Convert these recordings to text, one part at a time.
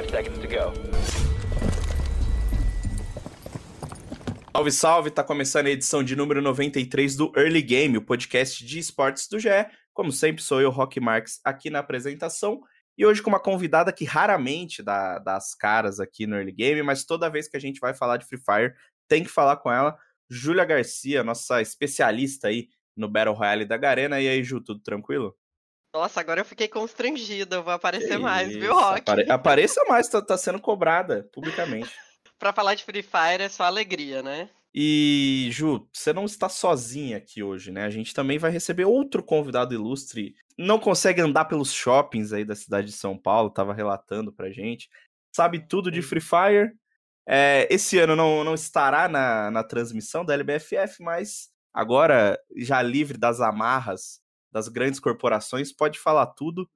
Five seconds to go. Salve, salve! Tá começando a edição de número 93 do Early Game, o podcast de esportes do GE. Como sempre, sou eu, Rock Marques, aqui na apresentação. E hoje com uma convidada que raramente dá, dá as caras aqui no Early Game, mas toda vez que a gente vai falar de Free Fire, tem que falar com ela. Júlia Garcia, nossa especialista aí no Battle Royale da Garena. E aí, Ju, tudo tranquilo? Nossa, agora eu fiquei constrangida. Eu vou aparecer Que mais, isso, viu, Rock? apare- Apareça mais, tá, tá sendo cobrada publicamente. Pra falar de Free Fire é só alegria, né? E, Ju, você não está sozinha aqui hoje, né? A gente também vai receber outro convidado ilustre. Não consegue andar pelos shoppings aí da cidade de São Paulo, tava relatando pra gente. Sabe tudo de Free Fire. É, esse ano não, não estará na, na transmissão da LBFF, mas agora, já livre das amarras das grandes corporações, pode falar tudo.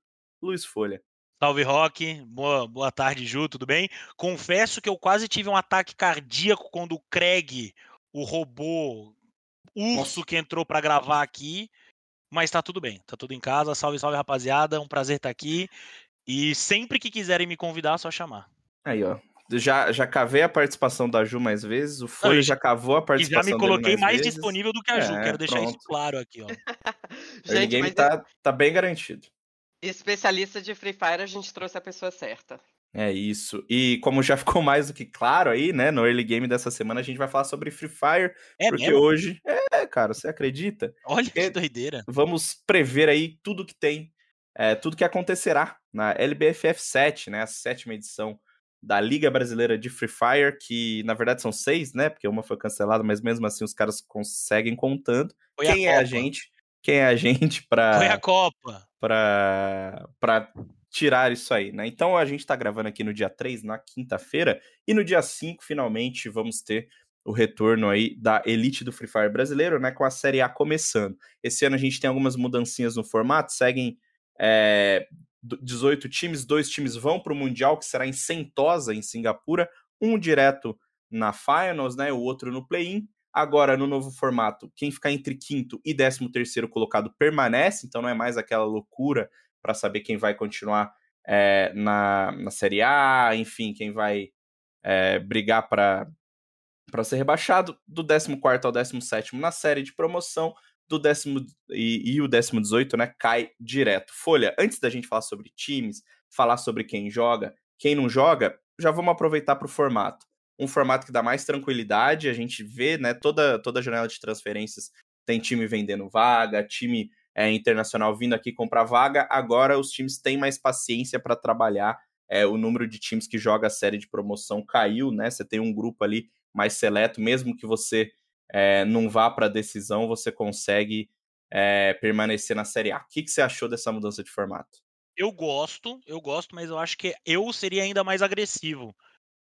Luiz Folha. Salve Rock, boa, boa tarde Ju, tudo bem? Confesso que eu quase tive um ataque cardíaco quando o Craig, o robô urso que entrou pra gravar aqui, mas tá tudo bem, tá tudo em casa. Salve, salve rapaziada, um prazer estar aqui. E sempre que quiserem me convidar, é só chamar. Aí, ó. Já, já cavei a participação da Ju mais vezes, o Folha eu já cavou a E já participação me dele coloquei mais vezes. disponível do que a Ju, É, quero deixar isso pronto. claro aqui, ó. O Gente, game tá, tá bem garantido. especialista de Free Fire, a gente trouxe a pessoa certa. É isso. E como já ficou mais do que claro aí, né, no early game dessa semana, a gente vai falar sobre Free Fire, É porque mesmo? hoje, é, cara, você acredita? Olha que É- doideira. Vamos prever aí tudo que tem, é, tudo que acontecerá na LBFF 7, né, a sétima edição da Liga Brasileira de Free Fire, que na verdade são seis, né, porque uma foi cancelada, mas mesmo assim os caras conseguem contando. Foi Quem a é a Copa. gente? Quem é a gente pra... Foi a Copa. para para tirar isso aí, né? Então a gente tá gravando aqui no dia 3, na quinta-feira, e no dia 5 finalmente vamos ter o retorno aí da elite do Free Fire brasileiro, né, com a Série A começando. Esse ano a gente tem algumas mudancinhas no formato, seguem é, 18 times, dois times vão para o Mundial, que será em Sentosa, em Singapura, um direto na Finals, né, o outro no Play-In. Agora, no novo formato, quem ficar entre quinto e décimo terceiro colocado permanece, então não é mais aquela loucura para saber quem vai continuar é, na, na Série A, enfim, quem vai é, brigar para ser rebaixado, do 14 ao 17 na série de promoção, do décimo e, e o décimo 18, né, cai direto. Folha, antes da gente falar sobre times, falar sobre quem joga, quem não joga, já vamos aproveitar para o formato. Um formato que dá mais tranquilidade, a gente vê, né, toda, toda janela de transferências tem time vendendo vaga, time é, internacional vindo aqui comprar vaga, agora os times têm mais paciência para trabalhar, é, o número de times que joga a série de promoção caiu, né, você tem um grupo ali mais seleto, mesmo que você é, não vá para a decisão, você consegue é, permanecer na Série A. O que, que você achou dessa mudança de formato? Eu gosto, eu gosto, mas eu acho que eu seria ainda mais agressivo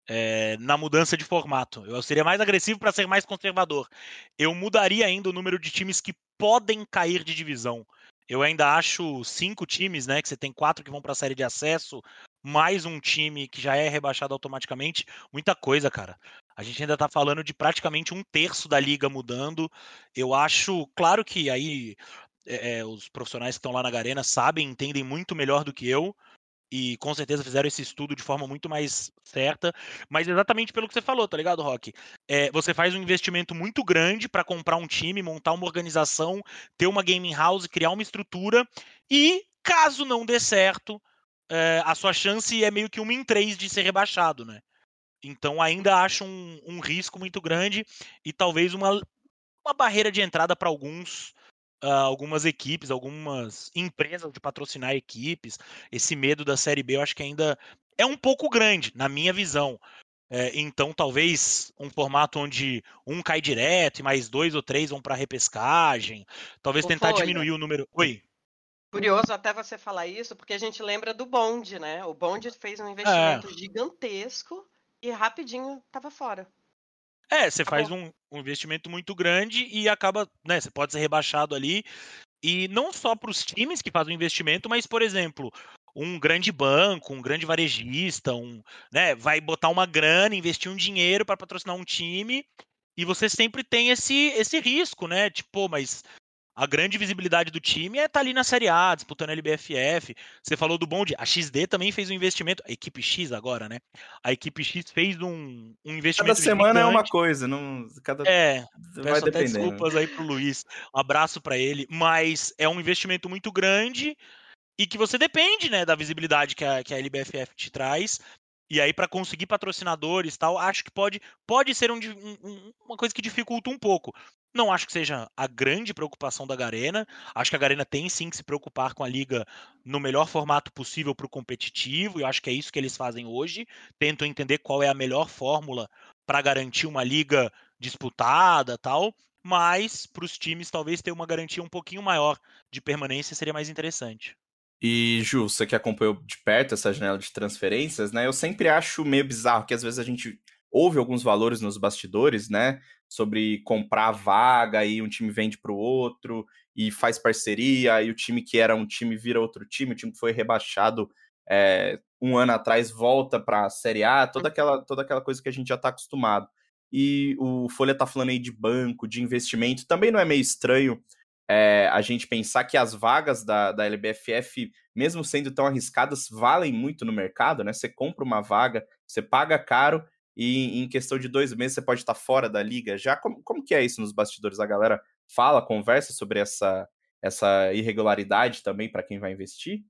é, na mudança de formato. Eu seria mais agressivo para ser mais conservador. Eu mudaria ainda o número de times que podem cair de divisão. Eu ainda acho cinco times, né? Que você tem quatro que vão para a série de acesso, mais um time que já é rebaixado automaticamente. Muita coisa, cara. A gente ainda tá falando de praticamente um terço da liga mudando. Eu acho, claro que aí é, é, os profissionais que estão lá na Garena sabem, entendem muito melhor do que eu e com certeza fizeram esse estudo de forma muito mais certa, mas exatamente pelo que você falou, tá ligado, Rock? É, você faz um investimento muito grande para comprar um time, montar uma organização, ter uma gaming house, criar uma estrutura e caso não dê certo, é, a sua chance é meio que uma em três de ser rebaixado, né? Então ainda acho um, um risco muito grande e talvez uma, uma barreira de entrada para alguns ah, algumas equipes, algumas empresas de patrocinar equipes. Esse medo da Série B eu acho que ainda é um pouco grande, na minha visão. É, então, talvez um formato onde um cai direto e mais dois ou três vão para repescagem. Talvez Ô, tentar diminuir o número. Oi. Curioso até você falar isso, porque a gente lembra do Bond, né? O Bond fez um investimento gigantesco e rapidinho tava fora. É, você faz Acabou. um, um investimento muito grande e acaba, né? Você pode ser rebaixado ali. E não só para os times que fazem o investimento, mas, por exemplo, um grande banco, um grande varejista, um, né, vai botar uma grana, investir um dinheiro para patrocinar um time, e você sempre tem esse, esse risco, né? Tipo, mas a grande visibilidade do time é estar ali na Série A, disputando a LBFF. Você falou do bonde, a XD também fez um investimento, a equipe X agora, né? A equipe X fez um, um investimento. Cada semana é uma gigante. coisa, não. Cada... É, vai Peço dependendo. desculpas aí pro Luiz. Um abraço para ele. Mas é um investimento muito grande e que você depende, né, da visibilidade que a, que a LBFF te traz. E aí, para conseguir patrocinadores e tal, acho que pode, pode ser um- um- uma coisa que dificulta um pouco. Não acho que seja a grande preocupação da Garena. Acho que a Garena tem sim que se preocupar com a liga no melhor formato possível para o competitivo. E acho que é isso que eles fazem hoje. Tentam entender qual é a melhor fórmula para garantir uma liga disputada tal. Mas para os times, talvez ter uma garantia um pouquinho maior de permanência seria mais interessante. E, Ju, você que acompanhou de perto essa janela de transferências, né? Eu sempre acho meio bizarro que às vezes a gente ouve alguns valores nos bastidores, né? Sobre comprar vaga e um time vende para o outro e faz parceria, e o time que era um time vira outro time, o time que foi rebaixado é, um ano atrás volta para a Série A, toda aquela, toda aquela coisa que a gente já está acostumado. E o Folha tá falando aí de banco, de investimento, também não é meio estranho é, a gente pensar que as vagas da, da LBFF, mesmo sendo tão arriscadas, valem muito no mercado, né? Você compra uma vaga, você paga caro e em questão de dois meses você pode estar fora da liga. Já como, como que é isso nos bastidores? A galera fala, conversa sobre essa, essa irregularidade também para quem vai investir?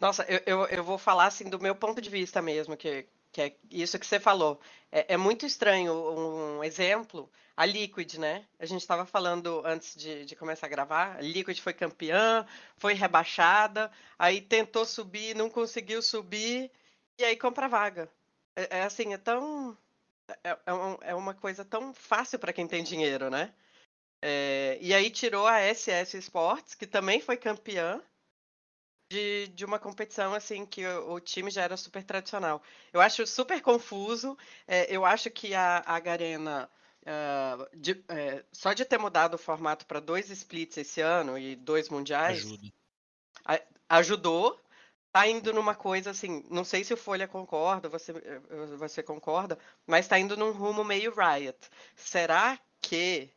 Nossa, eu, eu, eu vou falar assim do meu ponto de vista mesmo, que, que é isso que você falou. É, é muito estranho um exemplo, a Liquid, né? A gente estava falando antes de, de começar a gravar, a Liquid foi campeã, foi rebaixada, aí tentou subir, não conseguiu subir, e aí compra vaga. É, é assim, é tão. É, é, um- é uma coisa tão fácil para quem tem dinheiro, né? É, e aí tirou a SS Sports, que também foi campeã, de, de uma competição assim que o, o time já era super tradicional. Eu acho super confuso. é, eu acho que a, a Garena, ah, de- é, só de ter mudado o formato para dois splits esse ano e dois mundiais, Ajuda. ajudou. Tá indo numa coisa assim, não sei se o Folha concorda, você, eh, você concorda, mas tá indo num rumo meio Riot. Será que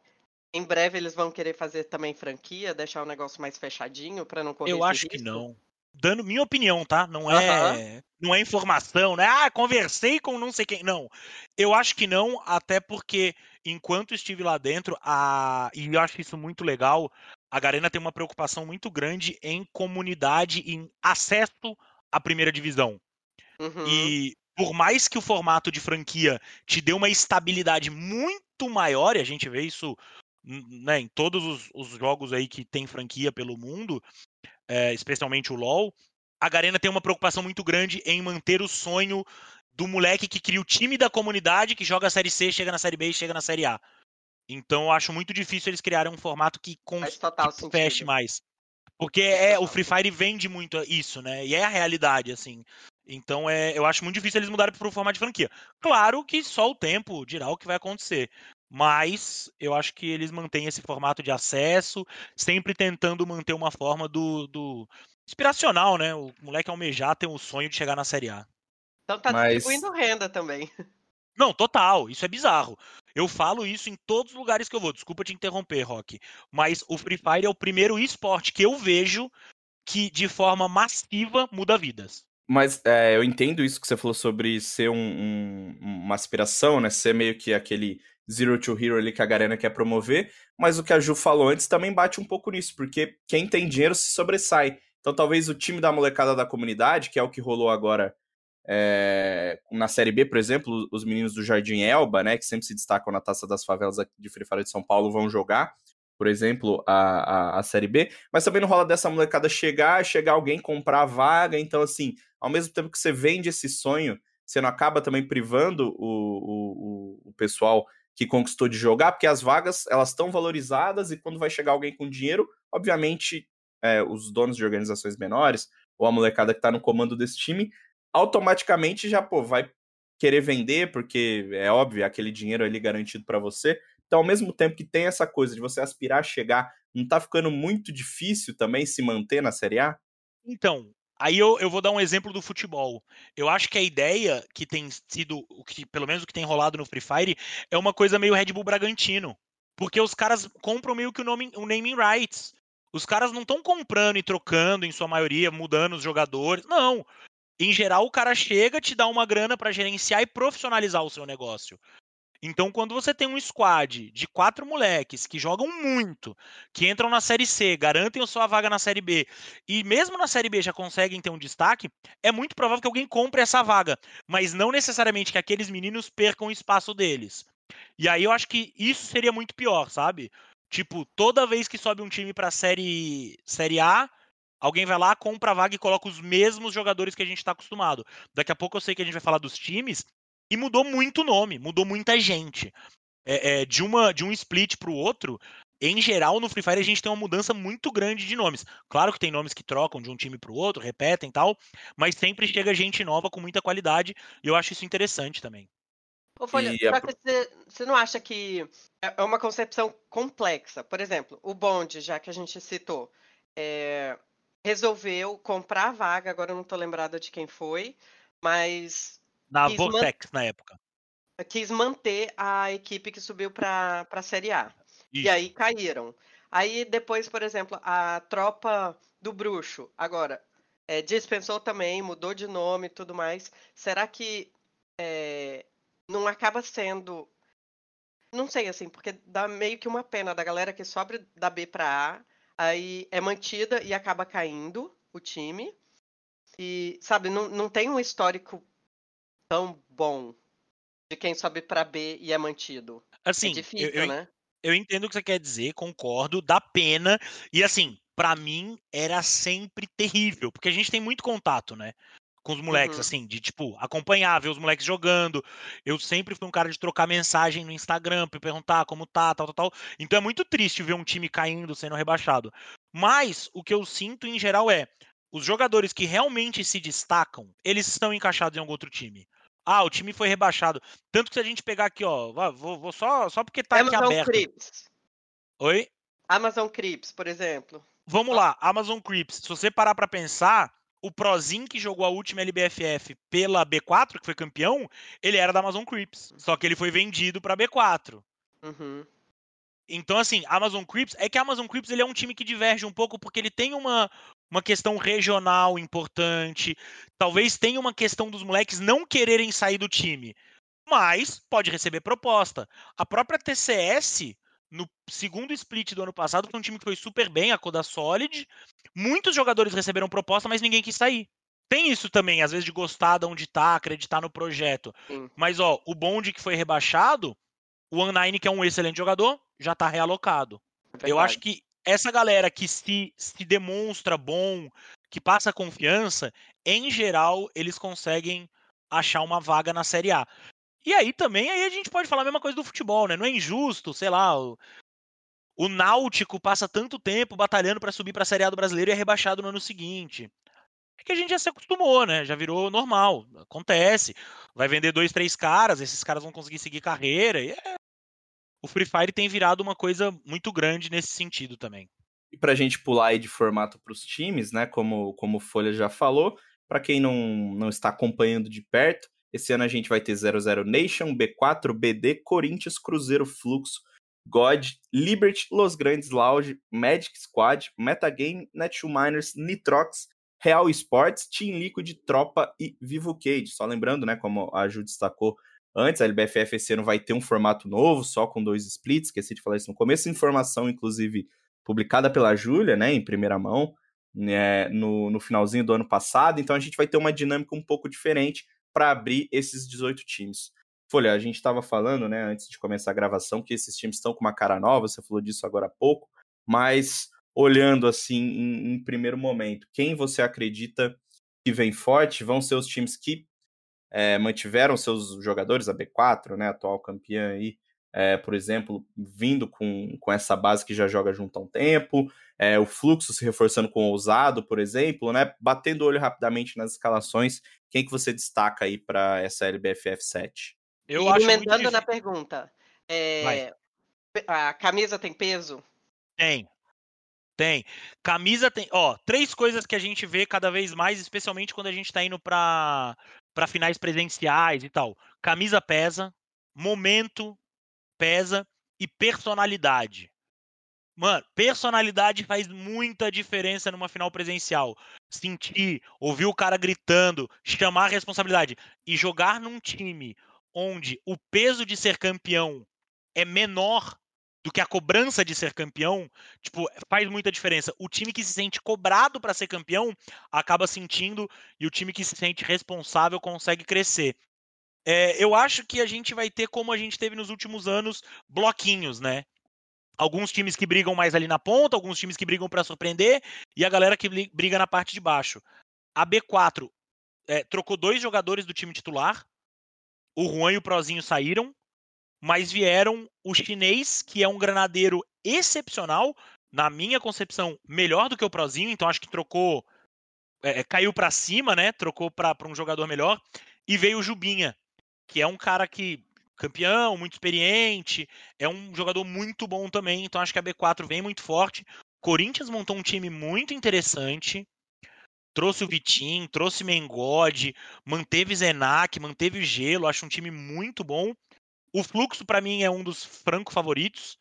em breve eles vão querer fazer também franquia, deixar o negócio mais fechadinho para não correr Eu acho que risco? não. Dando minha opinião, tá? Não é, não é informação, né? Ah, conversei com não sei quem. Não. Eu acho que não, até porque enquanto estive lá dentro, a e eu acho isso muito legal, a Garena tem uma preocupação muito grande em comunidade, em acesso à primeira divisão. Uhum. E por mais que o formato de franquia te dê uma estabilidade muito maior, e a gente vê isso n- né, em todos os, os jogos aí que tem franquia pelo mundo, é, especialmente o LoL, a Garena tem uma preocupação muito grande em manter o sonho do moleque que cria o time da comunidade, que joga a Série C, chega na Série B e chega na Série A. Então eu acho muito difícil eles criarem um formato que, cons- que feche mais. Porque é, o Free Fire vende muito isso, né? E é a realidade, assim. Então é, eu acho muito difícil eles mudarem para o formato de franquia. Claro que só o tempo dirá o que vai acontecer. Mas eu acho que eles mantêm esse formato de acesso, sempre tentando manter uma forma do, do inspiracional, né? O moleque almejar ter o sonho de chegar na Série A. Então tá Mas- distribuindo renda também. Não, total, isso é bizarro. Eu falo isso em todos os lugares que eu vou. Desculpa te interromper, Rock. Mas o Free Fire é o primeiro esporte que eu vejo que, de forma massiva, muda vidas. Mas é, eu entendo isso que você falou sobre ser um- um- uma aspiração, né? Ser meio que aquele Zero to Hero ali que a Garena quer promover. Mas o que a Ju falou antes também bate um pouco nisso, porque quem tem dinheiro se sobressai. Então talvez o time da molecada da comunidade, que é o que rolou agora é, na Série B, por exemplo, os meninos do Jardim Elba, né? Que sempre se destacam na taça das favelas de Free Fire de São Paulo, vão jogar. Por exemplo, a, a, a Série B, mas também não rola dessa molecada chegar, chegar alguém comprar a vaga. Então, assim, ao mesmo tempo que você vende esse sonho, você não acaba também privando o, o, o- pessoal que conquistou de jogar, porque as vagas elas estão valorizadas e quando vai chegar alguém com dinheiro, obviamente é, os donos de organizações menores, ou a molecada que tá no comando desse time, automaticamente já, pô, vai querer vender, porque é óbvio, é aquele dinheiro ali garantido para você. Então, ao mesmo tempo que tem essa coisa de você aspirar a chegar, não tá ficando muito difícil também se manter na Série A? Então, aí eu, eu vou dar um exemplo do futebol. Eu acho que a ideia que tem sido, o que pelo menos o que tem rolado no Free Fire, é uma coisa meio Red Bull Bragantino. Porque os caras compram meio que o, nome, o naming rights. Os caras não estão comprando e trocando, em sua maioria, mudando os jogadores. Não. Em geral, o cara chega, te dá uma grana para gerenciar e profissionalizar o seu negócio. Então, quando você tem um squad de quatro moleques que jogam muito, que entram na Série C, garantem a sua vaga na Série B, e mesmo na Série B já conseguem ter um destaque, é muito provável que alguém compre essa vaga, mas não necessariamente que aqueles meninos percam o espaço deles. E aí eu acho que isso seria muito pior, sabe? Tipo, toda vez que sobe um time pra série, série A, alguém vai lá, compra a vaga e coloca os mesmos jogadores que a gente tá acostumado. Daqui a pouco eu sei que a gente vai falar dos times, e mudou muito nome, mudou muita gente. É, é, de, uma, de um split para o outro, em geral, no Free Fire a gente tem uma mudança muito grande de nomes. Claro que tem nomes que trocam de um time para o outro, repetem e tal, mas sempre chega gente nova com muita qualidade e eu acho isso interessante também. Ô, Folha, a você, você não acha que é é uma concepção complexa? Por exemplo, o Bond, já que a gente citou, é, resolveu comprar a vaga, agora eu não estou lembrada de quem foi, mas Na man- Vortex, na época. quis manter a equipe que subiu para a Série A. E Isso. aí caíram. Aí depois, por exemplo, a tropa do bruxo, agora, é, dispensou também, mudou de nome e tudo mais. Será que é, não acaba sendo. Não sei, assim, porque dá meio que uma pena da galera que sobe da B para A, aí é mantida e acaba caindo o time. E, sabe, não, não tem um histórico tão bom de quem sobe para B e é mantido. Assim, é difícil, eu, eu, né? eu entendo o que você quer dizer, concordo, dá pena. E assim, pra mim era sempre terrível, porque a gente tem muito contato, né? Com os moleques, Uhum. assim, de tipo, acompanhar, ver os moleques jogando. Eu sempre fui um cara de trocar mensagem no Instagram pra perguntar como tá, tal, tal, tal. Então é muito triste ver um time caindo, sendo rebaixado. Mas o que eu sinto em geral é. Os jogadores que realmente se destacam, eles estão encaixados em algum outro time. Ah, o time foi rebaixado. Tanto que se a gente pegar aqui, ó, vou, vou só, só porque tá aqui Amazon aberto. Crips. Oi? Amazon Crips, por exemplo. Vamos lá, Amazon Crips. Se você parar pra pensar, o Prozin que jogou a última LBFF pela B4, que foi campeão, ele era da Amazon Crips. Só que ele foi vendido pra B4. Uhum. Então, assim, Amazon Crips, é que a Amazon Crips ele é um time que diverge um pouco porque ele tem uma, uma questão regional importante. Talvez tenha uma questão dos moleques não quererem sair do time. Mas pode receber proposta. A própria TCS, no segundo split do ano passado, foi um time que foi super bem, a Coda Solid. Muitos jogadores receberam proposta, mas ninguém quis sair. Tem isso também, às vezes, de gostar de onde tá, acreditar no projeto. Sim. Mas, ó, o bonde que foi rebaixado, o One que é um excelente jogador, já tá realocado. Eu Verdade. acho que essa galera que se, se demonstra bom, que passa confiança, em geral, eles conseguem achar uma vaga na Série A. E aí também, aí a gente pode falar a mesma coisa do futebol, né? Não é injusto, sei lá, o, o Náutico passa tanto tempo batalhando pra subir pra Série A do Brasileiro e é rebaixado no ano seguinte. É que a gente já se acostumou, né? Já virou normal. Acontece. Vai vender dois, três caras, esses caras vão conseguir seguir carreira. E é... O Free Fire tem virado uma coisa muito grande nesse sentido também. E pra gente pular aí de formato pros times, né? Como, como o Folha já falou, pra quem não, não está acompanhando de perto, esse ano a gente vai ter 00 Nation, B4, BD, Corinthians, Cruzeiro, Fluxo, God, Liberty, Los Grandes Lounge, Magic Squad, Metagame, Netshoe Miners, Nitrox, Real Sports, Team Liquid, Tropa e Vivo Cage. Só lembrando, né, como a Ju destacou antes, a LBFF esse ano vai ter um formato novo, só com dois splits, esqueci de falar isso no começo, informação, inclusive, publicada pela Júlia, né, em primeira mão, né, no, no finalzinho do ano passado, então a gente vai ter uma dinâmica um pouco diferente para abrir esses 18 times. Folha, a gente estava falando, né, antes de começar a gravação, que esses times estão com uma cara nova, você falou disso agora há pouco, mas olhando assim em, em primeiro momento, quem você acredita que vem forte vão ser os times que é, mantiveram seus jogadores, a B4, né, atual campeã aí é, por exemplo, vindo com, com essa base que já joga junto há um tempo, é, o fluxo se reforçando com o ousado, por exemplo, né? Batendo o olho rapidamente nas escalações, quem que você destaca aí para essa LBFF 7? Eu e acho emendando na pergunta, é, a camisa tem peso? Tem. Tem. Camisa tem. Ó, três coisas que a gente vê cada vez mais, especialmente quando a gente tá indo para para finais presenciais e tal. Camisa pesa, momento pesa e personalidade. Mano, personalidade faz muita diferença numa final presencial. Sentir, ouvir o cara gritando, chamar a responsabilidade e jogar num time onde o peso de ser campeão é menor do que a cobrança de ser campeão, tipo, faz muita diferença. O time que se sente cobrado para ser campeão acaba sentindo e o time que se sente responsável consegue crescer. É, eu acho que a gente vai ter, como a gente teve nos últimos anos, bloquinhos, né? Alguns times que brigam mais ali na ponta, alguns times que brigam para surpreender e a galera que briga na parte de baixo. A B4 é, trocou dois jogadores do time titular. O Juan e o Prozinho saíram mas vieram o chinês, que é um granadeiro excepcional, na minha concepção, melhor do que o Prozinho, então acho que trocou, é, caiu para cima, né? Trocou para um jogador melhor, e veio o Jubinha, que é um cara que campeão, muito experiente, é um jogador muito bom também, então acho que a B4 vem muito forte. Corinthians montou um time muito interessante, trouxe o Vitinho, trouxe Mengode, manteve Zenac, manteve o Gelo, acho um time muito bom. O Fluxo, para mim, é um dos franco favoritos.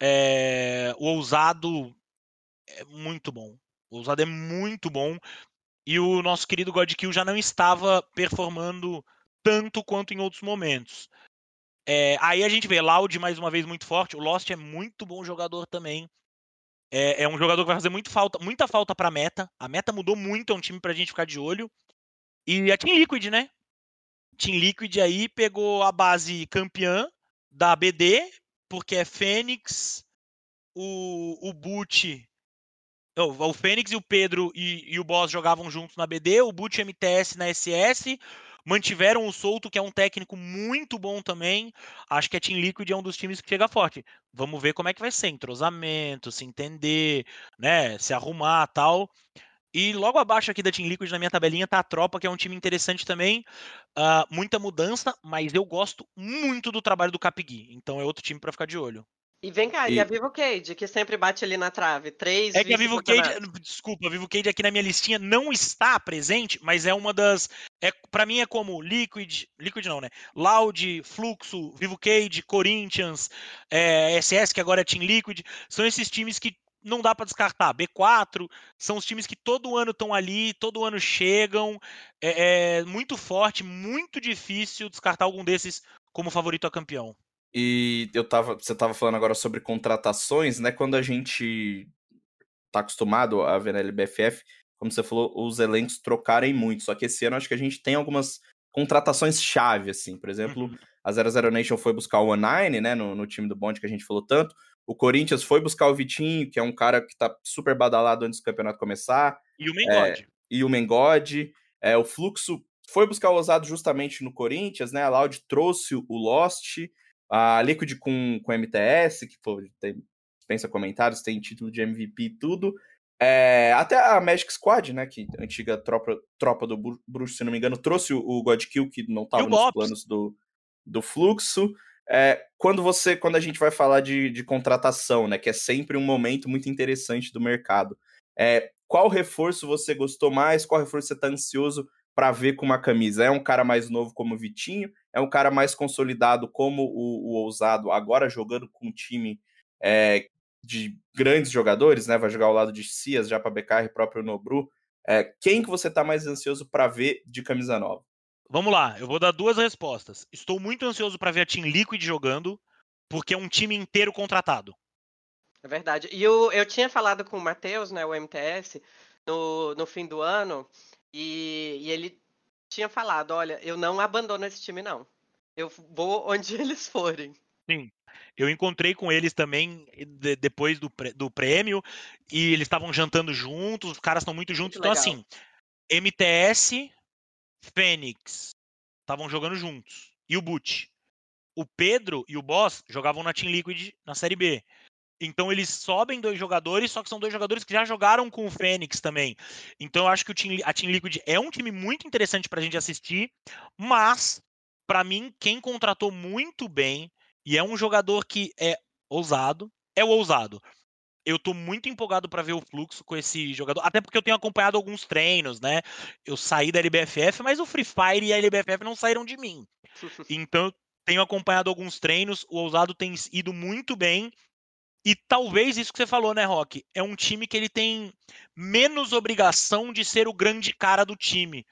É... O Ousado é muito bom. O Ousado é muito bom. E o nosso querido Godkill já não estava performando tanto quanto em outros momentos. É... Aí a gente vê Loud mais uma vez muito forte. O Lost é muito bom jogador também. É, é um jogador que vai fazer muito falta, muita falta para a meta. A meta mudou muito, é um time para a gente ficar de olho. E a Team Liquid, né? Team Liquid aí pegou a base campeã da BD, porque é Fênix, o, o Boot. O Fênix e o Pedro e, e, o Boss jogavam juntos na BD, o Boot MTS na SS, mantiveram o Solto, que é um técnico muito bom também. Acho que a Team Liquid é um dos times que chega forte. Vamos ver como é que vai ser, entrosamento, se entender, né, se arrumar tal. E logo abaixo aqui da Team Liquid, na minha tabelinha, tá a Tropa, que é um time interessante também. Uh, muita mudança, mas eu gosto muito do trabalho do Capigui. Então é outro time para ficar de olho. E vem cá, e... e, a Vivo Cage, que sempre bate ali na trave. Três É que a Vivo Cage, desculpa, a Vivo Cage aqui na minha listinha não está presente, mas é uma das. É, para mim é como Liquid. Liquid não, né? Loud, Fluxo, Vivo Cage, Corinthians, é, SS, que agora é Team Liquid. São esses times que não dá para descartar. B4 são os times que todo ano estão ali, todo ano chegam. É, é, muito forte, muito difícil descartar algum desses como favorito a campeão. E eu tava, você estava falando agora sobre contratações, né? Quando a gente tá acostumado a ver na LBFF, como você falou, os elencos trocarem muito. Só que esse ano acho que a gente tem algumas contratações chave, assim. Por exemplo, uhum. a 00 Nation foi buscar o One né? No, no time do Bond que a gente falou tanto. O Corinthians foi buscar o Vitinho, que é um cara que tá super badalado antes do campeonato começar. E o Mengode. É, e o Mengode. É, o Fluxo foi buscar o Ousado justamente no Corinthians, né? A Loud trouxe o Lost. A Liquid com, com MTS, que pô, tem, pensa comentários, tem título de MVP e tudo. É, até a Magic Squad, né? Que antiga tropa, tropa do Bruxo, se não me engano, trouxe o, o Godkill, que não estava nos planos do, do fluxo. É, quando você, quando a gente vai falar de, de contratação, né, que é sempre um momento muito interessante do mercado, é, qual reforço você gostou mais? Qual reforço você está ansioso para ver com uma camisa? É um cara mais novo como o Vitinho? É um cara mais consolidado como o, o Ousado, agora jogando com um time é, de grandes jogadores, né? Vai jogar ao lado de Cias, já para BKR, próprio Nobru. É, quem que você está mais ansioso para ver de camisa nova? Vamos lá, eu vou dar duas respostas. Estou muito ansioso para ver a Team Liquid jogando, porque é um time inteiro contratado. É verdade. E eu, eu tinha falado com o Matheus, né, o MTS, no, no fim do ano, e, e ele tinha falado: olha, eu não abandono esse time, não. Eu vou onde eles forem. Sim. Eu encontrei com eles também de, depois do, do prêmio e eles estavam jantando juntos, os caras estão muito juntos. Muito então, assim, MTS, Fênix estavam jogando juntos. E o Boot. o Pedro e o Boss jogavam na Team Liquid na Série B. Então eles sobem dois jogadores, só que são dois jogadores que já jogaram com o Fênix também. Então eu acho que o team, a Team Liquid é um time muito interessante pra gente assistir, mas para mim quem contratou muito bem e é um jogador que é ousado, é o ousado. Eu tô muito empolgado para ver o fluxo com esse jogador, até porque eu tenho acompanhado alguns treinos, né? Eu saí da LBFF, mas o Free Fire e a LBFF não saíram de mim. Então, tenho acompanhado alguns treinos, o ousado tem ido muito bem e talvez isso que você falou, né, Rock? É um time que ele tem menos obrigação de ser o grande cara do time.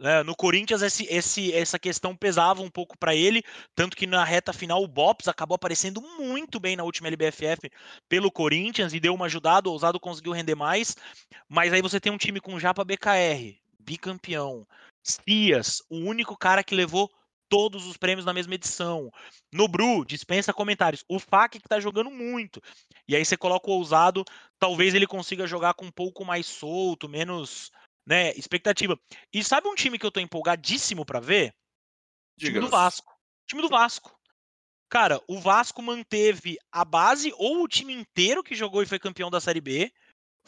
É, no Corinthians, esse, esse, essa questão pesava um pouco para ele, tanto que na reta final o Bops acabou aparecendo muito bem na última LBFF pelo Corinthians e deu uma ajudada, o Ousado conseguiu render mais. Mas aí você tem um time com Japa BKR, bicampeão, Cias, o único cara que levou todos os prêmios na mesma edição. No Bru, dispensa comentários. O FAC que tá jogando muito. E aí você coloca o ousado, talvez ele consiga jogar com um pouco mais solto, menos, né, expectativa. E sabe um time que eu tô empolgadíssimo para ver? O time do Vasco. O time do Vasco. Cara, o Vasco manteve a base ou o time inteiro que jogou e foi campeão da Série B.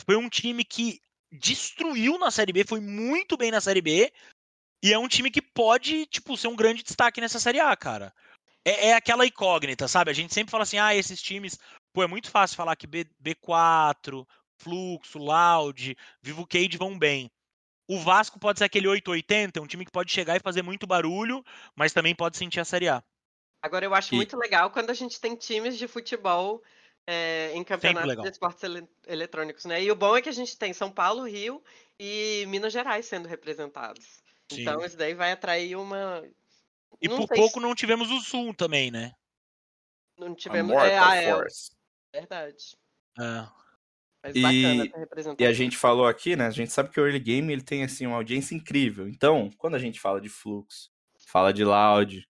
Foi um time que destruiu na Série B, foi muito bem na Série B, e é um time que pode, tipo, ser um grande destaque nessa Série A, cara. É, é aquela incógnita, sabe? A gente sempre fala assim, ah, esses times. Pô, é muito fácil falar que B, B4, Fluxo, Loud, Vivo Cade vão bem. O Vasco pode ser aquele 880, um time que pode chegar e fazer muito barulho, mas também pode sentir a Série A. Agora, eu acho E- muito legal quando a gente tem times de futebol é, em campeonatos de esportes ele- eletrônicos, né? E o bom é que a gente tem São Paulo, Rio e Minas Gerais sendo representados. Sim. Então, isso daí vai atrair uma. E não por pouco se não tivemos o Sul também, né? não A tivemos. Mortal É, ah, é, Force. verdade. É. Mas E-. E a gente falou aqui, né? A gente sabe que o early game ele tem assim uma audiência incrível. Então, quando a gente fala de fluxo, fala de loud,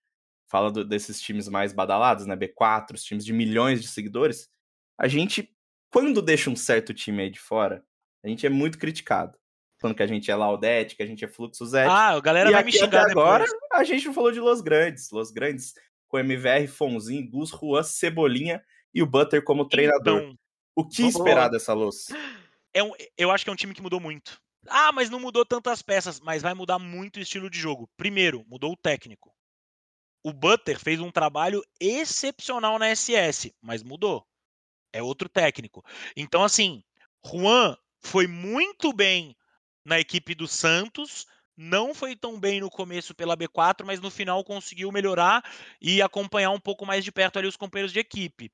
fala do- desses times mais badalados, né? B4, os times de milhões de seguidores, a gente, quando deixa um certo time aí de fora, a gente é muito criticado. Falando que a gente é Laudete, que a gente é Fluxo Zete. Ah, a galera e vai me xingar até agora, a gente não falou de Los Grandes. Los Grandes com MVR, Fonzinho, Gus, Juan, Cebolinha e o Butter como treinador. Então, o que esperar dessa Los? é um, eu acho que é um time que mudou muito. Ah, mas não mudou tantas peças, mas vai mudar muito o estilo de jogo. Primeiro, mudou o técnico. O Butter fez um trabalho excepcional na SS, mas mudou. É outro técnico. Então, assim, Juan foi muito bem na equipe do Santos, não foi tão bem no começo pela B4, mas no final conseguiu melhorar e acompanhar um pouco mais de perto ali os companheiros de equipe.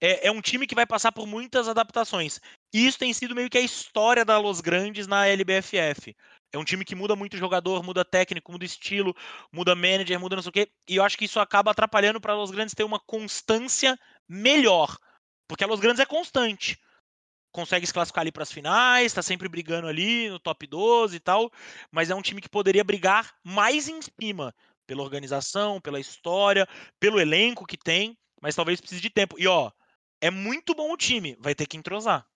É, é um time que vai passar por muitas adaptações. E isso tem sido meio que a história da Los Grandes na LBFF. É um time que muda muito jogador, muda técnico, muda estilo, muda manager, muda não sei o quê. E eu acho que isso acaba atrapalhando para Los Grandes ter uma constância melhor. Porque a Los Grandes é constante. Consegue se classificar ali para as finais, tá sempre brigando ali no top 12 e tal. Mas é um time que poderia brigar mais em cima. Pela organização, pela história, pelo elenco que tem. Mas talvez precise de tempo. E ó, é muito bom o time, vai ter que entrosar.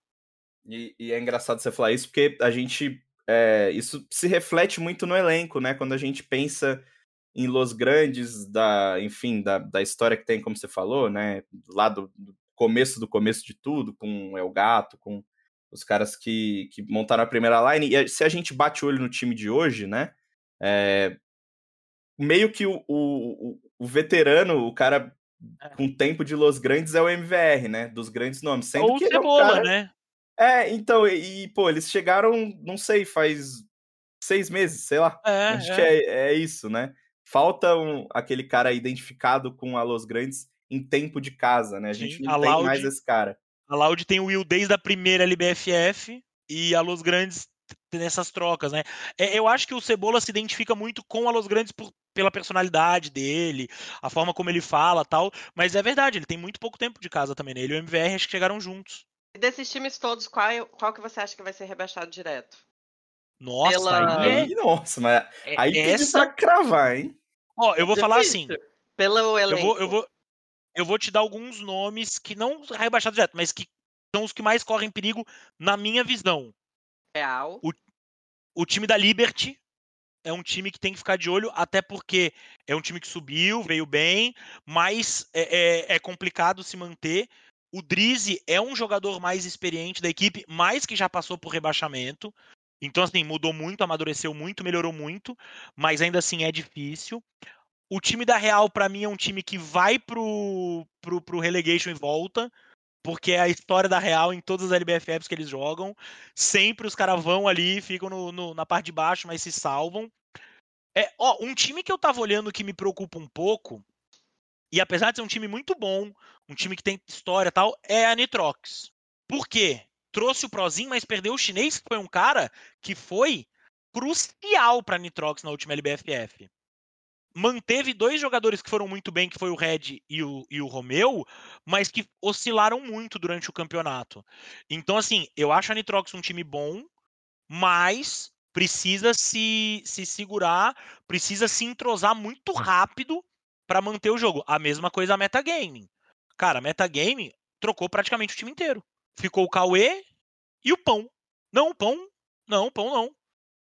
E, e é engraçado você falar isso, porque a gente. é, isso se reflete muito no elenco, né? Quando a gente pensa em Los Grandes, da, enfim, da, da história que tem, como você falou, né? Lá do, do começo do começo de tudo, com El Gato, com os caras que, que montaram a primeira line. E se a gente bate o olho no time de hoje, né? é, meio que o, o, o- veterano, o cara com tempo de Los Grandes é o MVR, né? Dos grandes nomes. Sendo Ou que ele é um Cebola, cara... né? É, então, e, e, pô, eles chegaram, não sei, faz seis meses, sei lá. É, Acho é. que é, é isso, né? Falta um, aquele cara identificado com a Los Grandes em tempo de casa, né? A gente Sim, não a tem Loud- mais esse cara. A Loud tem o Will desde a primeira LBFF e a Los Grandes tem essas trocas, né? É, eu acho que o Cebola se identifica muito com a Los Grandes por- pela personalidade dele, a forma como ele fala tal, mas é verdade, ele tem muito pouco tempo de casa também, né? Ele e o MVR acho que chegaram juntos. E desses times todos, qual, qual que você acha que vai ser rebaixado direto? Nossa, Pela- aí é, nossa, mas é- aí tem essa... pra cravar, hein? Ó, eu vou falar assim, Difícil. Pelo eu elenco. vou, eu vou eu vou te dar alguns nomes que não rebaixados direto, mas que são os que mais correm perigo na minha visão. Real. o time da Liberty, é um time que tem que ficar de olho, até porque é um time que subiu, veio bem, mas é, é, é complicado se manter. O Drizzy é um jogador mais experiente da equipe, mas que já passou por rebaixamento. Então, assim, mudou muito, amadureceu muito, melhorou muito, mas ainda assim é difícil. O time da Real, para mim, é um time que vai pro, pro, pro relegation e volta porque é a história da Real em todas as LBFFs que eles jogam. Sempre os caras vão ali, ficam no, no, na parte de baixo, mas se salvam. É, ó, um time que eu tava olhando que me preocupa um pouco, e apesar de ser um time muito bom, um time que tem história tal, é a Nitrox. Por quê? Trouxe o Prozinho, mas perdeu o chinês, que foi um cara que foi crucial pra Nitrox na última LBFF manteve dois jogadores que foram muito bem, que foi o Red e o, e o Romeu, mas que oscilaram muito durante o campeonato. Então, assim, eu acho a Nitrox um time bom, mas precisa se, se segurar, precisa se entrosar muito rápido para manter o jogo. A mesma coisa a Metagaming. Cara, a Metagaming trocou praticamente o time inteiro. Ficou o Cauê e o Pão. Não, o Pão. Não, o Pão não.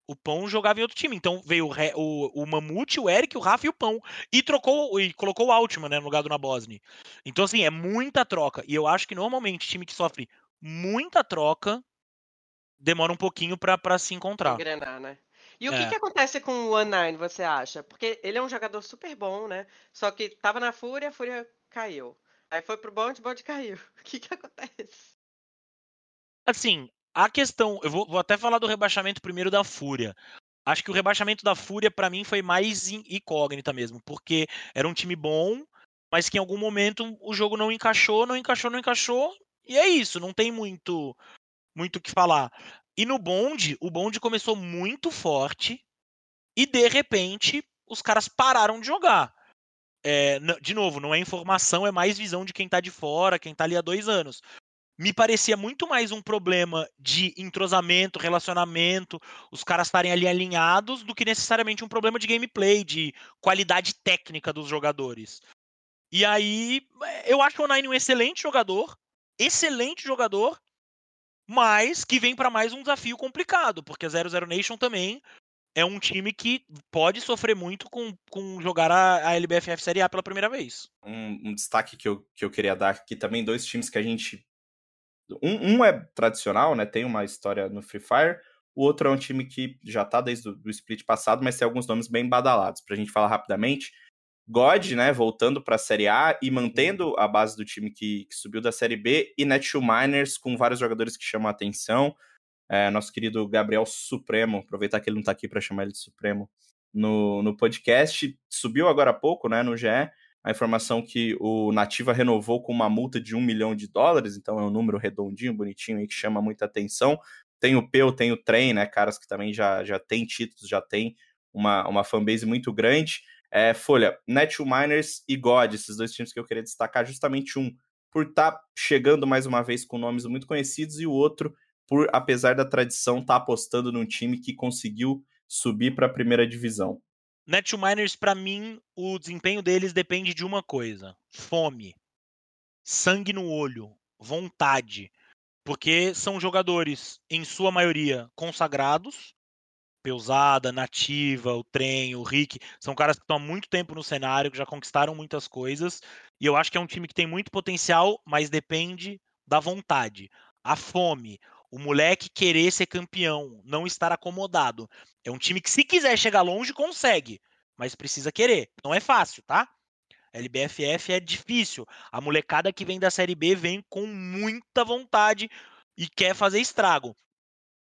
O Pão jogava em outro time. Então veio o, o, o Mamute, o Eric, o Rafa e o Pão. E trocou e colocou o Altman, né, no lugar do Nabosny. Então, assim, é muita troca. E eu acho que normalmente time que sofre muita troca demora um pouquinho para se encontrar. Engrenar, né? E o é. que, que acontece com o One Nine, você acha? Porque ele é um jogador super bom, né? Só que tava na Fúria, a Fúria caiu. Aí foi pro Bond, o Bond caiu. O que que acontece? Assim, a questão, eu vou, vou, até falar do rebaixamento primeiro da Fúria. Acho que o rebaixamento da Fúria, para mim, foi mais incógnita mesmo, porque era um time bom, mas que em algum momento o jogo não encaixou, não encaixou, não encaixou, e é isso, não tem muito muito o que falar. E no bonde, o bonde começou muito forte, e de repente os caras pararam de jogar. É, de novo, não é informação, é mais visão de quem tá de fora, quem tá ali há dois anos me parecia muito mais um problema de entrosamento, relacionamento, os caras estarem ali alinhados, do que necessariamente um problema de gameplay, de qualidade técnica dos jogadores. E aí, eu acho o Nine um excelente jogador, excelente jogador, mas que vem para mais um desafio complicado, porque a 00 Nation também é um time que pode sofrer muito com, com jogar a, a LBFF Série A pela primeira vez. Um, um, destaque que eu, que eu queria dar aqui também, dois times que a gente um, um, é tradicional, né? Tem uma história no Free Fire. O outro é um time que já tá desde o split passado, mas tem alguns nomes bem badalados. Pra gente falar rapidamente. God, né, voltando para a Série A e mantendo a base do time que, que subiu da Série B, e Netshoe Miners com vários jogadores que chamam a atenção. É, nosso querido Gabriel Supremo, aproveitar que ele não está aqui para chamar ele de Supremo no, no podcast, subiu agora há pouco, né, no GE, a informação que o Nativa renovou com uma multa de um milhão de dólares, então é um número redondinho, bonitinho e que chama muita atenção. Tem o Peu, tem o Trem, né? Caras que também já, já tem títulos, já tem uma, uma fanbase muito grande. É, Folha, Net Miners e God, esses dois times que eu queria destacar, justamente um por estar tá chegando mais uma vez com nomes muito conhecidos e o outro por, apesar da tradição, estar tá apostando num time que conseguiu subir para a primeira divisão. Miners, para mim, o desempenho deles depende de uma coisa: fome, sangue no olho, vontade. Porque são jogadores, em sua maioria, consagrados. Peusada, Nativa, o Trem, o Rick, são caras que estão há muito tempo no cenário, que já conquistaram muitas coisas. E eu acho que é um time que tem muito potencial, mas depende da vontade. A fome, o moleque querer ser campeão, não estar acomodado. É um time que, se quiser chegar longe, consegue, mas precisa querer. Não é fácil, tá? LBFF é difícil. A molecada que vem da Série B vem com muita vontade e quer fazer estrago.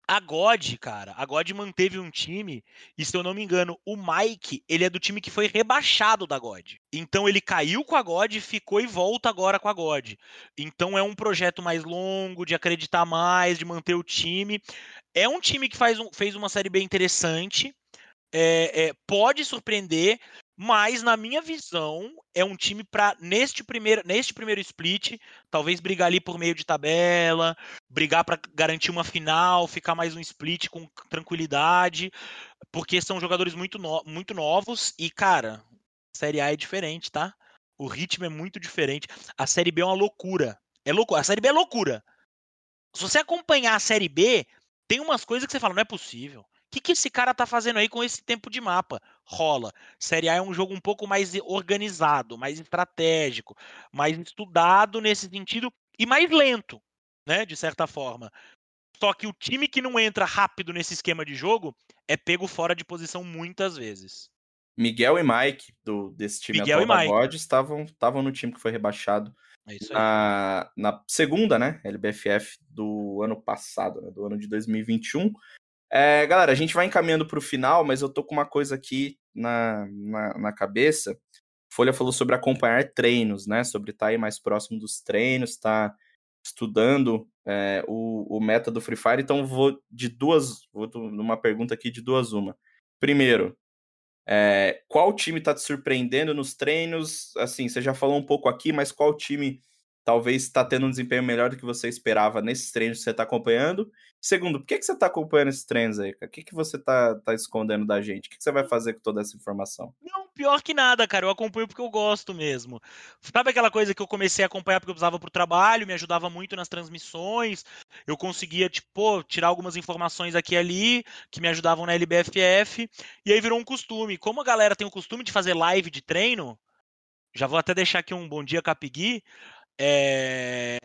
A God, cara, a God manteve um time, e se eu não me engano, o Mike, ele é do time que foi rebaixado da God. Então ele caiu com a God, ficou e volta agora com a God. Então é um projeto mais longo, de acreditar mais, de manter o time. É um time que faz um, fez uma série bem interessante. É, é, pode surpreender, mas, na minha visão, é um time para, neste primeiro, neste primeiro split, talvez brigar ali por meio de tabela, brigar para garantir uma final, ficar mais um split com tranquilidade, porque são jogadores muito, no, muito novos e, cara, Série A é diferente, tá? O ritmo é muito diferente. A Série B é uma loucura. É loucura. A Série B é loucura. Se você acompanhar a Série B, tem umas coisas que você fala, não é possível que, que esse cara tá fazendo aí com esse tempo de mapa? Rola. Série A é um jogo um pouco mais organizado, mais estratégico, mais estudado nesse sentido e mais lento, né? De certa forma. Só que o time que não entra rápido nesse esquema de jogo é pego fora de posição muitas vezes. Miguel e Mike, do, desse time Miguel atual e da Mike. Estavam, estavam no time que foi rebaixado É na, na segunda, né, LBFF do ano passado, né, do ano de 2021. É, galera, a gente vai encaminhando para o final, mas eu tô com uma coisa aqui na, na, na cabeça. Folha falou sobre acompanhar treinos, né, sobre estar aí mais próximo dos treinos, estar estudando é, o, o meta do Free Fire, então vou de duas, vou numa pergunta aqui de duas uma. Primeiro, é, qual time tá te surpreendendo nos treinos? Assim, você já falou um pouco aqui, mas qual time talvez está tendo um desempenho melhor do que você esperava nesses treinos que você está acompanhando? Segundo, por que, que você está acompanhando esses treinos aí? O que, que você tá, tá escondendo da gente? O que, que você vai fazer com toda essa informação? Não, pior que nada, cara. Eu acompanho porque eu gosto mesmo. Sabe aquela coisa que eu comecei a acompanhar porque eu precisava pro trabalho, me ajudava muito nas transmissões. Eu conseguia, tipo, tirar algumas informações aqui e ali que me ajudavam na LBFF. E aí virou um costume. Como a galera tem o costume de fazer live de treino, já vou até deixar aqui um bom dia Capigui. É...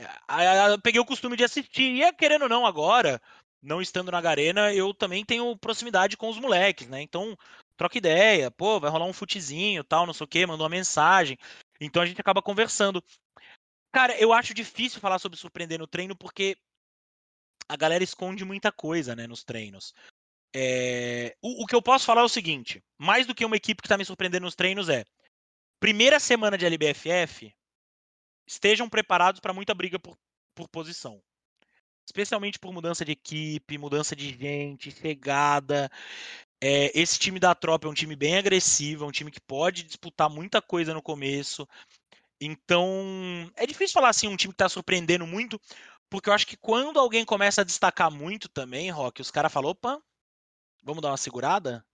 Eu peguei o costume de assistir. E é, querendo ou não, agora, não estando na Garena, eu também tenho proximidade com os moleques, né? Então, troca ideia, pô, vai rolar um futezinho, tal, não sei o quê, mandou uma mensagem. Então a gente acaba conversando. Cara, eu acho difícil falar sobre surpreender no treino porque a galera esconde muita coisa, né, nos treinos. É, O, o que eu posso falar é o seguinte: mais do que uma equipe que tá me surpreendendo nos treinos é primeira semana de LBFF, estejam preparados para muita briga por, por posição. Especialmente por mudança de equipe, mudança de gente, chegada. É, esse time da tropa é um time bem agressivo, é um time que pode disputar muita coisa no começo. Então, é difícil falar assim, um time que tá surpreendendo muito, porque eu acho que quando alguém começa a destacar muito também, Rock, os caras falam, opa, vamos dar uma segurada?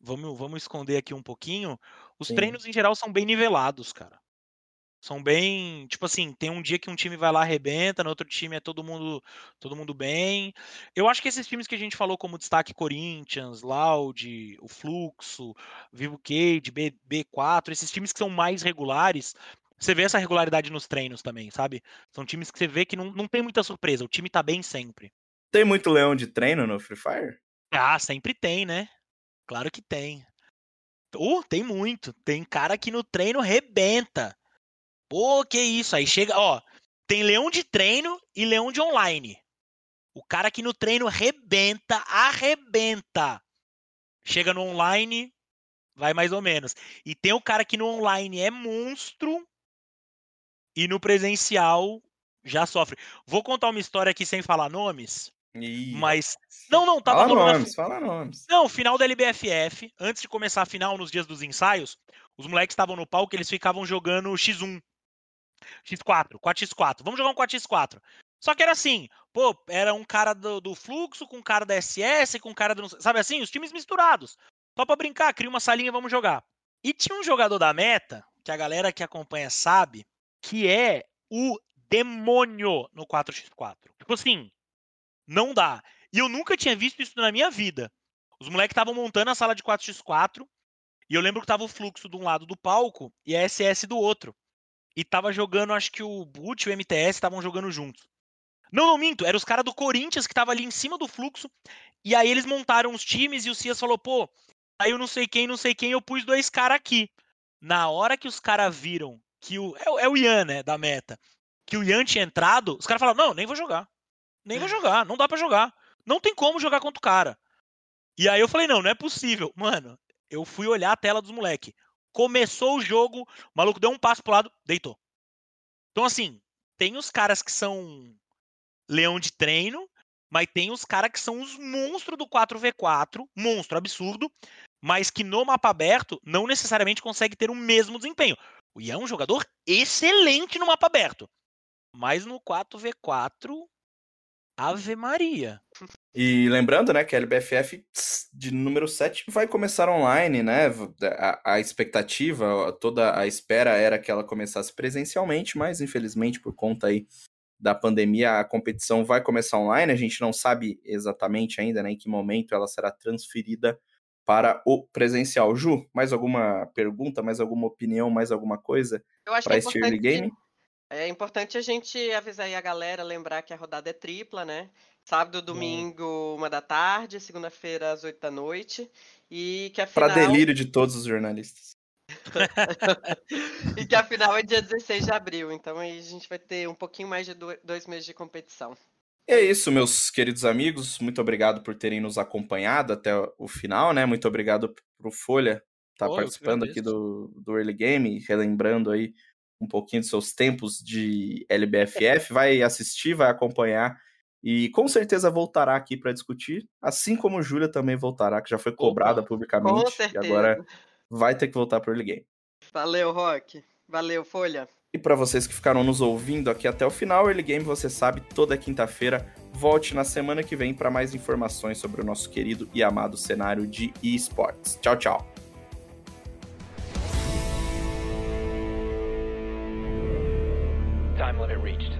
Vamos, vamos esconder aqui um pouquinho. Os Sim. treinos em geral são bem nivelados, cara. São bem, tipo assim, tem um dia que um time vai lá arrebenta, no outro time é todo mundo, todo mundo bem. Eu acho que esses times que a gente falou como destaque Corinthians, Loud, o Fluxo, Vivo Cage, B, B4, esses times que são mais regulares, você vê essa regularidade nos treinos também, sabe? São times que você vê que não, não tem muita surpresa, o time tá bem sempre. Tem muito leão de treino no Free Fire? Ah, sempre tem, né? Claro que tem. Uh, tem muito. Tem cara que no treino rebenta. Pô, que isso? Aí chega, ó. Tem leão de treino e leão de online. O cara que no treino rebenta, arrebenta. Chega no online, vai mais ou menos. E tem o cara que no online é monstro e no presencial já sofre. Vou contar uma história aqui sem falar nomes, Ih, mas. Não, não, tava fala nomes, fala nomes. não, final da LBFF, antes de começar a final, nos dias dos ensaios, os moleques estavam no palco, eles ficavam jogando X1, X4, 4x4. Vamos jogar um 4x4. Só que era assim, pô, era um cara do, do fluxo com um cara da SS, com um cara do. Sabe assim, os times misturados. Só pra brincar, cria uma salinha vamos jogar. E tinha um jogador da meta, que a galera que acompanha sabe, que é o demônio no 4x4. Tipo assim, não dá. E eu nunca tinha visto isso na minha vida. Os moleques estavam montando a sala de 4x4 e eu lembro que tava o fluxo de um lado do palco e a SS do outro. E tava jogando, acho que o Boot e o MTS estavam jogando juntos. Não, não minto, eram os caras do Corinthians que tava ali em cima do fluxo. E aí eles montaram os times e o Cias falou, pô, aí eu não sei quem, não sei quem, eu pus dois caras aqui. Na hora que os caras viram que o. É, o- é o Ian, né, da meta. Que o Ian tinha entrado, os caras falaram, não, nem vou jogar. Nem vou jogar, não dá pra jogar. Não tem como jogar contra o cara. E aí eu falei, não, não é possível. Mano, eu fui olhar a tela dos moleque. Começou o jogo, o maluco deu um passo pro lado, deitou. Então, assim, tem os caras que são leão de treino, mas tem os caras que são os monstros do 4v4, monstro absurdo, mas que no mapa aberto não necessariamente consegue ter o mesmo desempenho. O Ian é um jogador excelente no mapa aberto, mas no 4v4, Ave Maria. E lembrando, né, que a LBFF de número 7 vai começar online, né? A, a expectativa, toda a espera era que ela começasse presencialmente, mas infelizmente por conta aí da pandemia, a competição vai começar online. A gente não sabe exatamente ainda né, em que momento ela será transferida para o presencial. Ju, mais alguma pergunta, mais alguma opinião, mais alguma coisa para este early game? É importante a gente avisar aí a galera, lembrar que a rodada é tripla, né? Sábado, domingo, uma da tarde, segunda-feira às oito da noite. E que a final... Para delírio de todos os jornalistas. e que a final é dia 16 de abril, então aí a gente vai ter um pouquinho mais de dois meses de competição. É isso, meus queridos amigos. Muito obrigado por terem nos acompanhado até o final, né? Muito obrigado pro Folha estar tá participando aqui do, do Early Game, relembrando aí um pouquinho dos seus tempos de LBFF, vai assistir, vai acompanhar e com certeza voltará aqui para discutir, assim como Júlia também voltará, que já foi cobrada Opa, publicamente e agora vai ter que voltar para o early game. Valeu, Rock. Valeu, Folha. E para vocês que ficaram nos ouvindo aqui até o final, Early Game, você sabe, toda quinta-feira. Volte na semana que vem para mais informações sobre o nosso querido e amado cenário de esportes. Tchau, tchau. when it reached.